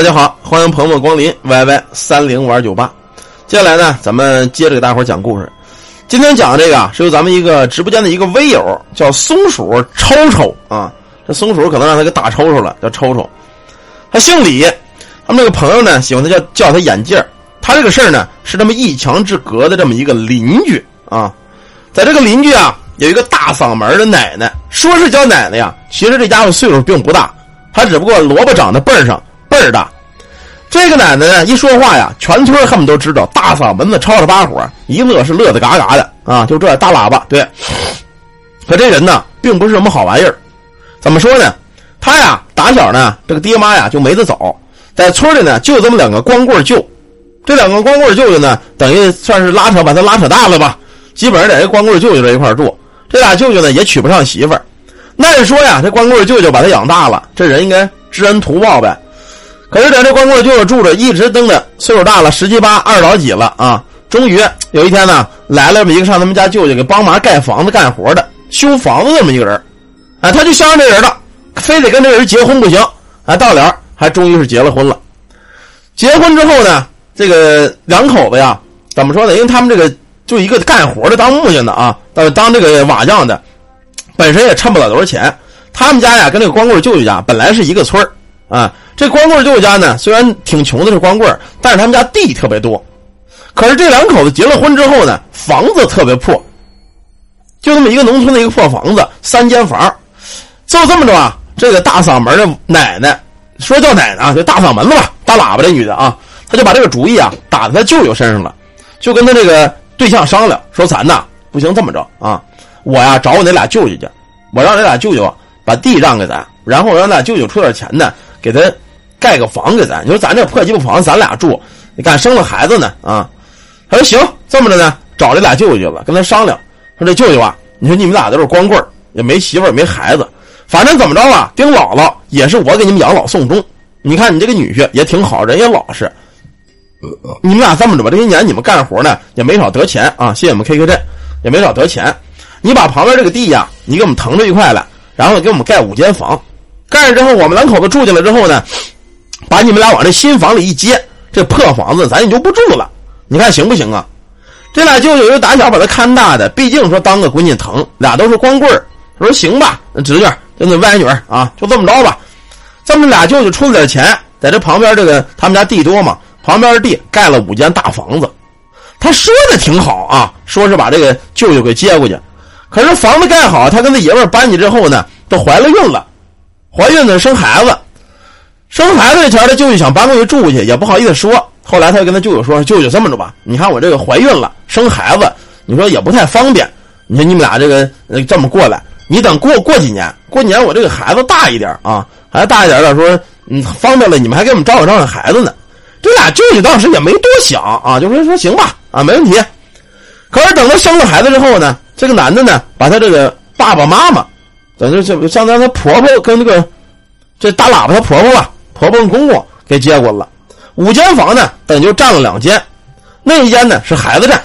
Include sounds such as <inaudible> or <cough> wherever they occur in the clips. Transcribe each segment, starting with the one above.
大家好，欢迎朋友们光临 YY 三零五二九八。接下来呢，咱们接着给大伙讲故事。今天讲的这个，是由咱们一个直播间的一个微友叫松鼠抽抽啊。这松鼠可能让他给打抽抽了，叫抽抽。他姓李，他们这个朋友呢，喜欢他叫叫他眼镜他这个事儿呢，是这么一墙之隔的这么一个邻居啊。在这个邻居啊，有一个大嗓门的奶奶，说是叫奶奶呀，其实这家伙岁数并不大，他只不过萝卜长在背上儿大。这个奶奶呢，一说话呀，全村他们都知道，大嗓门子吵吵把火，一乐是乐得嘎嘎的啊，就这大喇叭。对，可这人呢，并不是什么好玩意儿。怎么说呢？他呀，打小呢，这个爹妈呀就没得走，在村里呢就这么两个光棍舅。这两个光棍舅舅呢，等于算是拉扯把他拉扯大了吧。基本上在这光棍舅舅这一块住。这俩舅舅呢也娶不上媳妇儿。那说呀，这光棍舅舅把他养大了，这人应该知恩图报呗。可是在这光棍舅舅住着，一直等着岁数大了，十七八、二老几了啊。终于有一天呢，来了一个上他们家舅舅给帮忙盖房子干活的修房子这么一个人。啊，他就相上这人了，非得跟这人结婚不行。啊，到了还终于是结了婚了。结婚之后呢，这个两口子呀，怎么说呢？因为他们这个就一个干活的，当木匠的啊，当当这个瓦匠的，本身也趁不了多少钱。他们家呀，跟这个光棍舅舅家本来是一个村啊。这光棍舅舅家呢，虽然挺穷的是光棍，但是他们家地特别多。可是这两口子结了婚之后呢，房子特别破，就这么一个农村的一个破房子，三间房。就这么着啊，这个大嗓门的奶奶说叫奶奶啊，就大嗓门子吧，大喇叭这女的啊，她就把这个主意啊打在她舅舅身上了，就跟他这个对象商量说：“咱呐不行，这么着啊，我呀找我那俩舅舅去，我让那俩舅舅把地让给咱，然后让那俩舅舅出点钱呢，给他盖个房给咱。你说咱这破鸡巴房咱俩住，你敢生了孩子呢啊？”他说：“行，这么着呢，找这俩舅舅去了，跟他商量说这舅舅啊，你说你们俩都是光棍也没媳妇，没孩子。”反正怎么着吧，丁姥姥也是我给你们养老送终。你看你这个女婿也挺好，人也老实。你们俩这么着吧，这些年你们干活呢也没少得钱啊，谢谢我们 KK 镇也没少得钱。你把旁边这个地呀，你给我们腾出一块来，然后给我们盖五间房。盖上之后，我们两口子住进来之后呢，把你们俩往这新房里一接，这破房子咱也就不住了。你看行不行啊？这俩舅舅又打小把他看大的，毕竟说当个闺女疼，俩都是光棍儿。他说行吧，侄女。就那歪女儿啊，就这么着吧。这么俩舅舅出了点钱，在这旁边这个他们家地多嘛，旁边地盖了五间大房子。他说的挺好啊，说是把这个舅舅给接过去。可是房子盖好，他跟他爷们搬去之后呢，都怀了孕了，怀孕呢生孩子，生孩子这前他舅舅想搬过去住去，也不好意思说。后来他就跟他舅舅说：“舅舅这么着吧，你看我这个怀孕了，生孩子，你说也不太方便。你说你们俩这个这么过来。”你等过过几年，过年我这个孩子大一点啊，孩子大一点了，说嗯方便了，你们还给我们照顾照顾孩子呢。这俩舅舅当时也没多想啊，就说说行吧啊，没问题。可是等他生了孩子之后呢，这个男的呢，把他这个爸爸妈妈，等于就相当于他婆婆跟那个这大喇叭他婆婆吧，婆婆跟公公给接过了。五间房呢，等于就占了两间，那一间呢是孩子占，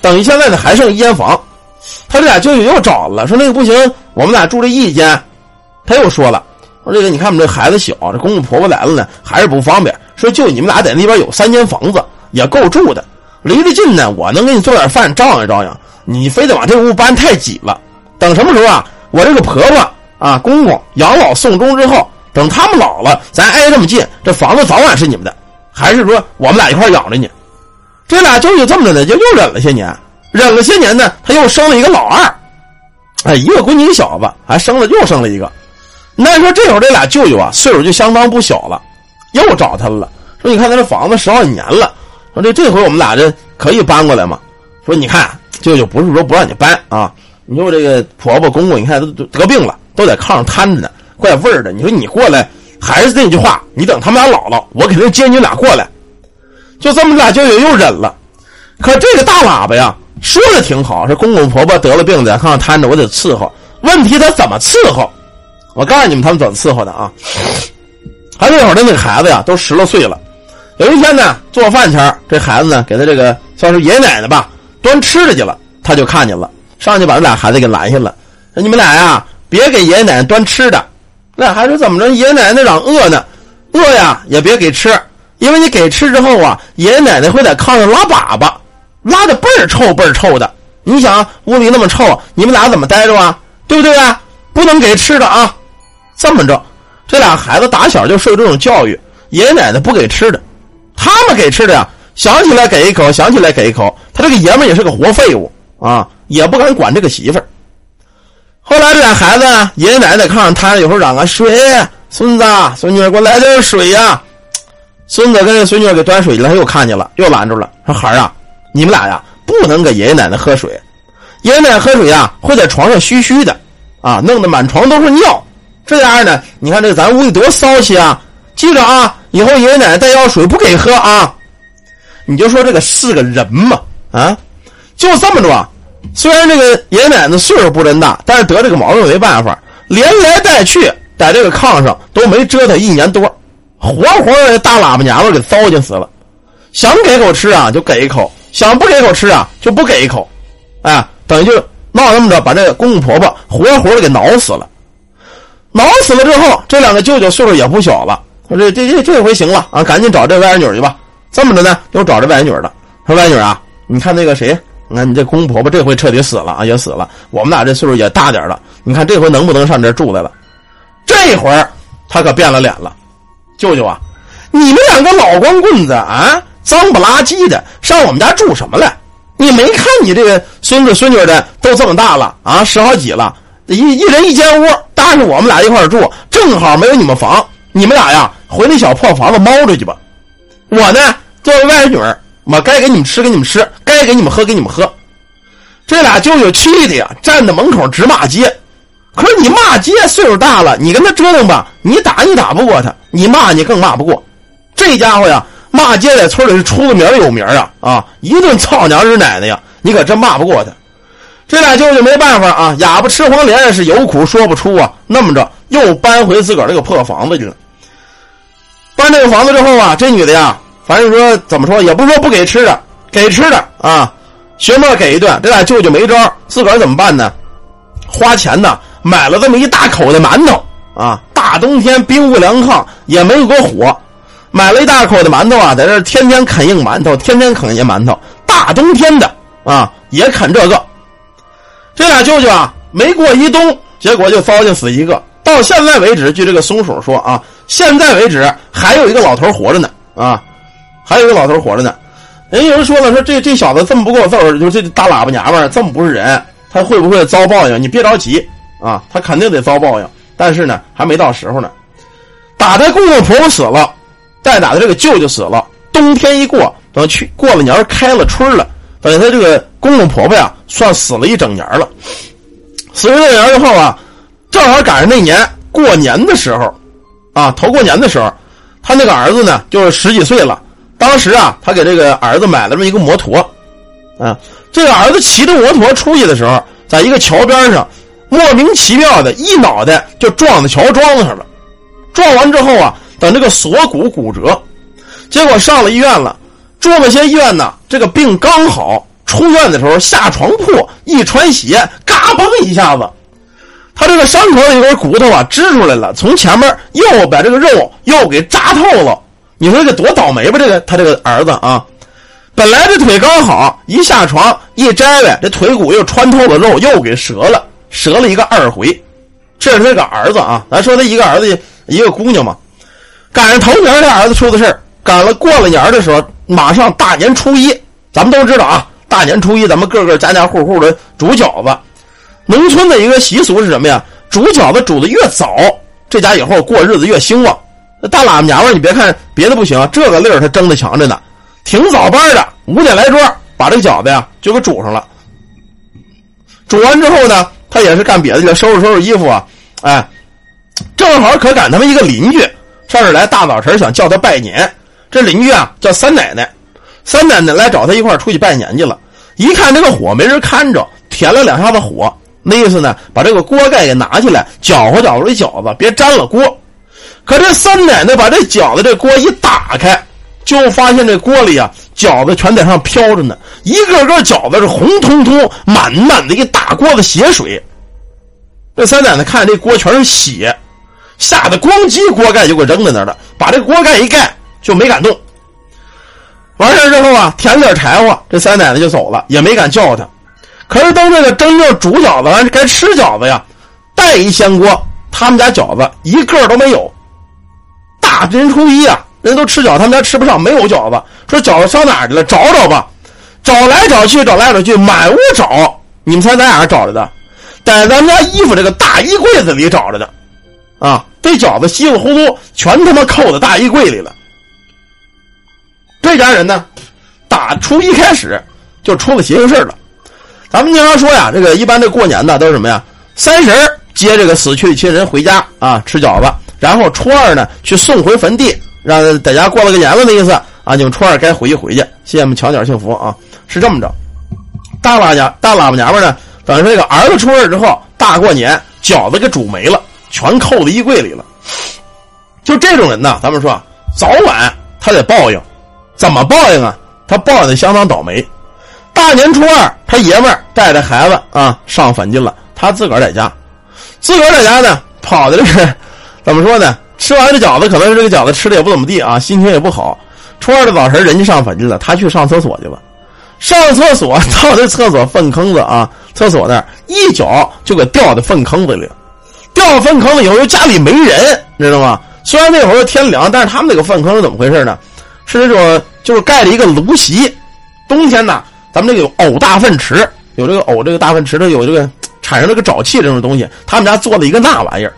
等于现在呢还剩一间房。他这俩舅舅又找了，说那个不行，我们俩住这一间。他又说了，说这个你看我们这孩子小，这公公婆婆来了呢，还是不方便。说就你们俩在那边有三间房子，也够住的，离得近呢，我能给你做点饭照应照应。你非得往这屋搬，太挤了。等什么时候啊，我这个婆婆啊、公公养老送终之后，等他们老了，咱挨这么近，这房子早晚是你们的。还是说我们俩一块养着你？这俩舅舅这么着呢，就又忍了些年。忍了些年呢，他又生了一个老二，哎，一个闺女一小子，还生了又生了一个。那说这会儿这俩舅舅啊，岁数就相当不小了，又找他了，说你看他这房子十好几年了，说这这回我们俩这可以搬过来吗？说你看舅舅不是说不让你搬啊，你说这个婆婆公公，你看都得病了，都在炕上瘫着呢，怪味儿的。你说你过来，还是那句话，你等他们俩老了，我肯定接你俩过来。就这么俩舅舅又忍了，可这个大喇叭呀。说的挺好，说公公婆婆得了病在炕上瘫着，我得伺候。问题他怎么伺候？我告诉你们，他们怎么伺候的啊？他那会儿的那个孩子呀，都十来岁了。有一天呢，做饭前这孩子呢，给他这个算是爷爷奶奶吧，端吃的去了。他就看见了，上去把这俩孩子给拦下了。说你们俩呀，别给爷爷奶奶端吃的。那孩子怎么着？爷爷奶奶嚷饿呢。饿呀也别给吃，因为你给吃之后啊，爷爷奶奶会在炕上拉粑粑，拉的倍儿臭倍儿臭的。你想屋里那么臭，你们俩怎么待着啊？对不对啊？不能给吃的啊！这么着，这俩孩子打小就受这种教育，爷爷奶奶不给吃的，他们给吃的呀，想起来给一口，想起来给一口。他这个爷们也是个活废物啊，也不敢管这个媳妇儿。后来这俩孩子，爷爷奶奶在炕上瘫着，有时候嚷啊水，孙子孙女给我来点水呀。孙子跟这孙女给端水去了，他又看见了，又拦住了，说孩儿啊，你们俩呀不能给爷爷奶奶喝水，爷爷奶奶喝水呀会在床上嘘嘘的，啊，弄得满床都是尿。这样呢，你看这咱屋里多骚气啊！记着啊，以后爷爷奶奶再要水不给喝啊。你就说这个是个人吗？啊，就这么着。虽然这个爷爷奶奶岁数不真大，但是得这个毛病没办法，连来带去在这个炕上都没折腾一年多，活活的大喇叭娘们给糟践死了。想给口吃啊就给一口，想不给口吃啊就不给一口，哎，等于就闹这么着，把这公公婆婆活活的给挠死了。挠死了之后，这两个舅舅岁数也不小了，说这这这这回行了啊，赶紧找这外甥女去吧。这么着呢，又找这外甥女了，说外甥女啊，你看那个谁。那你这公婆婆这回彻底死了啊，也死了。我们俩这岁数也大点了，你看这回能不能上这住来了？这会儿他可变了脸了，舅舅啊，你们两个老光棍子啊，脏不拉几的，上我们家住什么来？你没看你这个孙子孙女的都这么大了啊，十好几了，一一人一间屋，搭着我们俩一块住，正好没有你们房，你们俩呀回那小破房子猫着去吧。我呢作为外甥女儿。我该给你们吃，给你们吃；该给你们喝，给你们喝。这俩舅舅气的呀，站在门口直骂街。可是你骂街，岁数大了，你跟他折腾吧，你打你打不过他，你骂你更骂不过。这家伙呀，骂街在村里是出了名有名啊啊！一顿操娘日奶奶呀，你可真骂不过他。这俩舅舅没办法啊，哑巴吃黄连是有苦说不出啊。那么着，又搬回自个儿那个破房子去了。搬这个房子之后啊，这女的呀。反正说怎么说，也不是说不给吃的，给吃的啊，学妹给一顿。这俩舅舅没招，自个儿怎么办呢？花钱呢，买了这么一大口的馒头啊。大冬天冰屋凉炕也没有个火，买了一大口的馒头啊，在这天天啃硬馒头，天天啃硬馒头。大冬天的啊，也啃这个。这俩舅舅啊，没过一冬，结果就糟践死一个。到现在为止，据这个松鼠说啊，现在为止还有一个老头活着呢啊。还有一个老头活着呢，人有人说了，说这这小子这么不够揍，就这大喇叭娘们儿这么不是人，他会不会遭报应？你别着急啊，他肯定得遭报应。但是呢，还没到时候呢。打他公公婆婆死了，再打他这个舅舅死了，冬天一过，等去过了年开了春了，等于他这个公公婆婆呀，算死了一整年了。死了一整年之后啊，正好赶上那年过年的时候，啊，头过年的时候，他那个儿子呢，就是十几岁了。当时啊，他给这个儿子买了这么一个摩托，啊，这个儿子骑着摩托出去的时候，在一个桥边上，莫名其妙的一脑袋就撞在桥桩子上了。撞完之后啊，等这个锁骨骨折，结果上了医院了，住了些医院呢。这个病刚好，出院的时候下床铺一穿鞋，嘎嘣一下子，他这个伤口有根骨头啊支出来了，从前面又把这个肉又给扎透了。你说这多倒霉吧？这个他这个儿子啊，本来这腿刚好，一下床一摘呗，这腿骨又穿透了肉，又给折了，折了一个二回。这是他个儿子啊，咱说他一个儿子一个姑娘嘛。赶上头年这儿子出的事赶了过了年的时候，马上大年初一，咱们都知道啊，大年初一咱们个个家家户户的煮饺子。农村的一个习俗是什么呀？煮饺子煮的越早，这家以后过日子越兴旺。大喇叭娘们你别看别的不行，这个粒儿他争的强着呢。挺早班的，五点来钟把这饺子呀就给煮上了。煮完之后呢，他也是干别的去了，收拾收拾衣服啊。哎，正好可赶他们一个邻居上这来，大早晨想叫他拜年。这邻居啊叫三奶奶，三奶奶来找他一块出去拜年去了。一看这个火没人看着，填了两下子火，那意思呢，把这个锅盖给拿起来，搅和搅和这饺子，别粘了锅。可这三奶奶把这饺子这锅一打开，就发现这锅里啊饺子全在上飘着呢，一个个饺子是红彤彤、满满的一大锅子血水。这三奶奶看这锅全是血，吓得咣叽锅盖就给扔在那儿了，把这锅盖一盖就没敢动。完事之后啊，填点柴火，这三奶奶就走了，也没敢叫他。可是等这个真正煮饺子完，该吃饺子呀，带一掀锅，他们家饺子一个都没有。大年初一啊，人都吃饺子，他们家吃不上，没有饺子。说饺子上哪儿去了？找找吧。找来找去，找来找去，满屋找。你们猜在哪找着的？在咱们家衣服这个大衣柜子里找着的。啊，这饺子稀里糊涂全他妈扣在大衣柜里了。这家人呢，打初一开始就出了邪性事了。咱们经常说呀，这个一般这过年的都是什么呀？三十接这个死去的亲人回家啊，吃饺子，然后初二呢去送回坟地，让在家过了个年了的意思啊。你们初二该回去回去，谢谢我们巧点幸福啊，是这么着。大老娘大喇叭娘们呢，等于说这个儿子出事之后，大过年饺子给煮没了，全扣在衣柜里了。就这种人呢，咱们说早晚他得报应。怎么报应啊？他报应的相当倒霉。大年初二，他爷们儿带着孩子啊上坟去了，他自个儿在家。自个儿在家呢，跑的这个怎么说呢？吃完这饺子，可能是这个饺子吃的也不怎么地啊，心情也不好。初二的早晨，人家上坟去了，他去上厕所去了。上厕所 <laughs> 到这厕所粪坑子啊，厕所那儿一脚就给掉到粪坑子里。掉粪坑子以后，家里没人，知道吗？虽然那会儿天凉，但是他们那个粪坑是怎么回事呢？是那种，就是盖了一个炉席，冬天呢，咱们这个有藕大粪池，有这个藕这个大粪池的有这个产生这个沼气这种东西，他们家做了一个那玩意儿，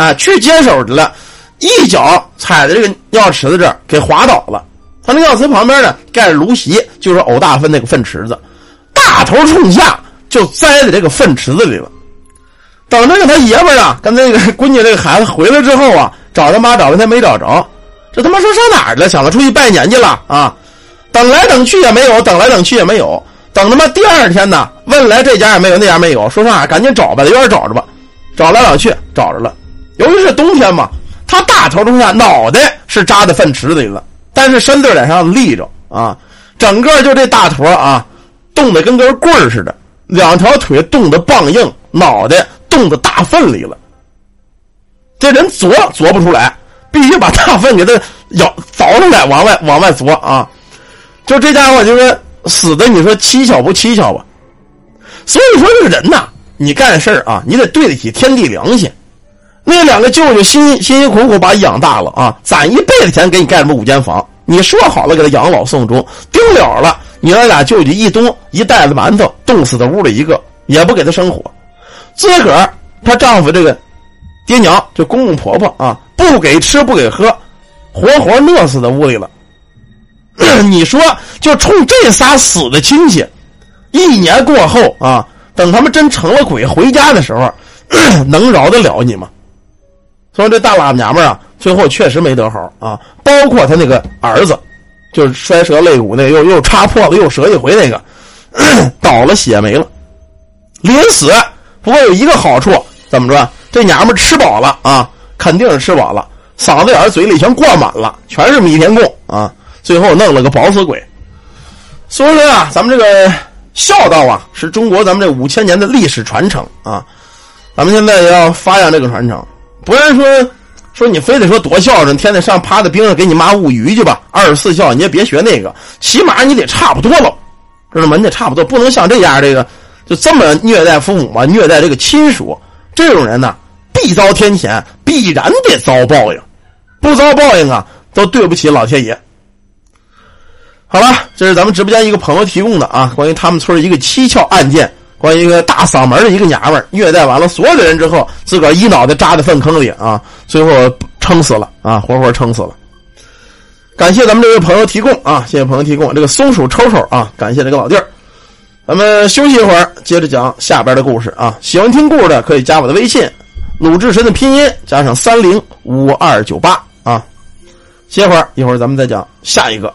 啊，去接手去了，一脚踩在这个尿池子这儿给滑倒了。他那尿池旁边呢盖着芦席，就是藕大粪那个粪池子，大头冲下就栽在这个粪池子里了。等这他爷们啊跟那个闺女这个孩子回来之后啊，找他妈找半天没找着。这他妈说上哪儿了？想着出去拜年去了啊！等来等去也没有，等来等去也没有。等他妈第二天呢，问来这家也没有，那家没有。说上哪？赶紧找吧，在院找着吧。找来找去找着了。由于是冬天嘛，他大头冲下，脑袋是扎在粪池子里了，但是身子在上立着啊，整个就这大坨啊，冻得跟根棍似的，两条腿冻得棒硬，脑袋冻得大粪里了。这人琢琢不出来。必须把大粪给他舀凿出来，往外往外凿啊！就这家伙，就是死的，你说蹊跷不蹊跷吧？所以说，这个人呐，你干事啊，你得对得起天地良心。那两个舅舅辛辛辛苦苦把你养大了啊，攒一辈子钱给你盖什么五间房？你说好了给他养老送终，丢了了，你那俩舅舅一冬一袋子馒头冻死在屋里一个，也不给他生火。自个儿她丈夫这个爹娘就公公婆婆啊。不给吃不给喝，活活饿死在屋里了。<clears throat> 你说，就冲这仨死的亲戚，一年过后啊，等他们真成了鬼回家的时候，<clears throat> 能饶得了你吗？说这大喇叭娘们啊，最后确实没得好啊。包括他那个儿子，就是摔折肋骨那，又又插破了又折一回那个，倒了血没了。临死不过有一个好处，怎么着？这娘们吃饱了啊。肯定是吃饱了，嗓子眼嘴里全灌满了，全是米田共啊！最后弄了个饱死鬼。所以说啊，咱们这个孝道啊，是中国咱们这五千年的历史传承啊。咱们现在要发扬这个传承，不然说说你非得说多孝顺，天天上趴在冰上给你妈捂鱼去吧。二十四孝你也别学那个，起码你得差不多了，知道吗？你得差不多，不能像这样这个就这么虐待父母啊，虐待这个亲属，这种人呢。必遭天谴，必然得遭报应，不遭报应啊，都对不起老天爷。好了，这是咱们直播间一个朋友提供的啊，关于他们村一个蹊跷案件，关于一个大嗓门的一个娘们虐待完了所有的人之后，自个儿一脑袋扎在粪坑里啊，最后撑死了啊，活活撑死了。感谢咱们这位朋友提供啊，谢谢朋友提供这个松鼠抽抽啊，感谢这个老弟儿。咱们休息一会儿，接着讲下边的故事啊。喜欢听故事的可以加我的微信。鲁智深的拼音加上三零五二九八啊，歇会儿，一会儿咱们再讲下一个。